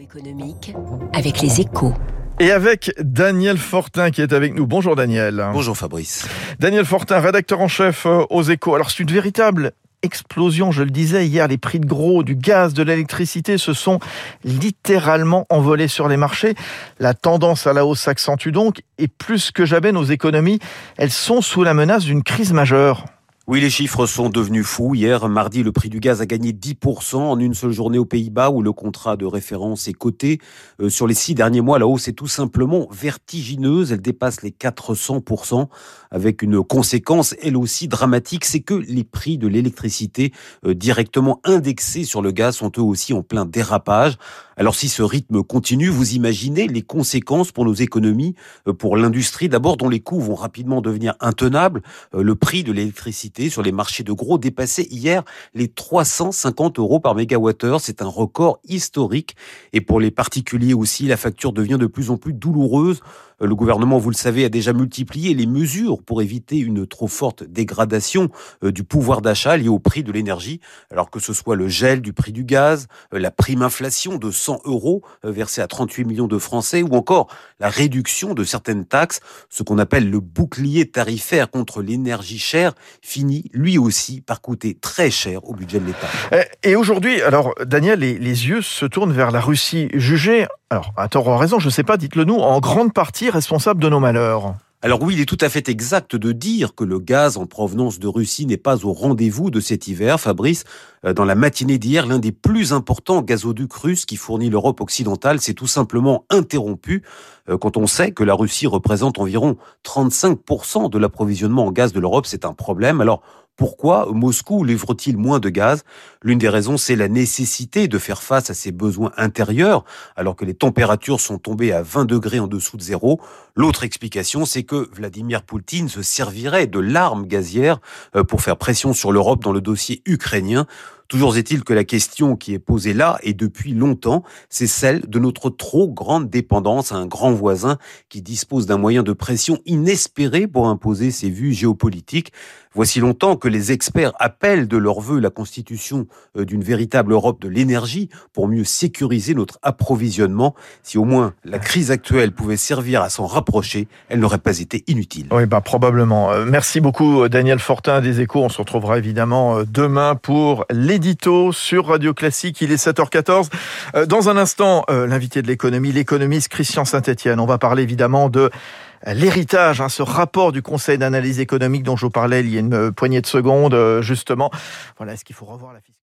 Économique avec les échos. Et avec Daniel Fortin qui est avec nous. Bonjour Daniel. Bonjour Fabrice. Daniel Fortin, rédacteur en chef euh, aux échos. Alors c'est une véritable explosion, je le disais hier, les prix de gros, du gaz, de l'électricité se sont littéralement envolés sur les marchés. La tendance à la hausse s'accentue donc et plus que jamais nos économies, elles sont sous la menace d'une crise majeure. Oui, les chiffres sont devenus fous. Hier, mardi, le prix du gaz a gagné 10% en une seule journée aux Pays-Bas où le contrat de référence est coté. Euh, sur les six derniers mois, la hausse est tout simplement vertigineuse. Elle dépasse les 400% avec une conséquence, elle aussi dramatique, c'est que les prix de l'électricité euh, directement indexés sur le gaz sont eux aussi en plein dérapage. Alors si ce rythme continue, vous imaginez les conséquences pour nos économies, euh, pour l'industrie d'abord dont les coûts vont rapidement devenir intenables. Le prix de l'électricité sur les marchés de gros dépassait hier les 350 euros par mégawattheure. C'est un record historique. Et pour les particuliers aussi, la facture devient de plus en plus douloureuse. Euh, le gouvernement, vous le savez, a déjà multiplié les mesures pour éviter une trop forte dégradation euh, du pouvoir d'achat lié au prix de l'énergie, alors que ce soit le gel du prix du gaz, euh, la prime inflation de 100 euros versée à 38 millions de Français, ou encore la réduction de certaines taxes, ce qu'on appelle le bouclier tarifaire contre l'énergie chère, finit lui aussi par coûter très cher au budget de l'État. Et aujourd'hui, alors Daniel, les, les yeux se tournent vers la Russie, jugée alors, à tort ou à raison, je ne sais pas, dites-le nous, en grande partie responsable de nos malheurs. Alors oui, il est tout à fait exact de dire que le gaz en provenance de Russie n'est pas au rendez-vous de cet hiver. Fabrice, euh, dans la matinée d'hier, l'un des plus importants gazoducs russes qui fournit l'Europe occidentale s'est tout simplement interrompu euh, quand on sait que la Russie représente environ 35% de l'approvisionnement en gaz de l'Europe. C'est un problème. Alors, pourquoi Moscou livre-t-il moins de gaz? L'une des raisons, c'est la nécessité de faire face à ses besoins intérieurs, alors que les températures sont tombées à 20 degrés en dessous de zéro. L'autre explication, c'est que Vladimir Poutine se servirait de l'arme gazière euh, pour faire pression sur l'Europe dans le dossier ukrainien. Toujours est-il que la question qui est posée là, et depuis longtemps, c'est celle de notre trop grande dépendance à un grand voisin qui dispose d'un moyen de pression inespéré pour imposer ses vues géopolitiques. Voici longtemps que les experts appellent de leur vœu la constitution euh, d'une véritable Europe de l'énergie pour mieux sécuriser notre approvisionnement. Si au moins la crise actuelle pouvait servir à s'en rapprocher, elle n'aurait pas été inutile. Oui, bah probablement. Euh, merci beaucoup Daniel Fortin des Échos. On se retrouvera évidemment euh, demain pour l'édito sur Radio Classique. Il est 7h14. Dans un instant, l'invité de l'économie, l'économiste Christian Saint-Etienne. On va parler évidemment de l'héritage, hein, ce rapport du Conseil d'analyse économique dont je vous parlais il y a une poignée de secondes, justement. Voilà, est-ce qu'il faut revoir la fiscalité?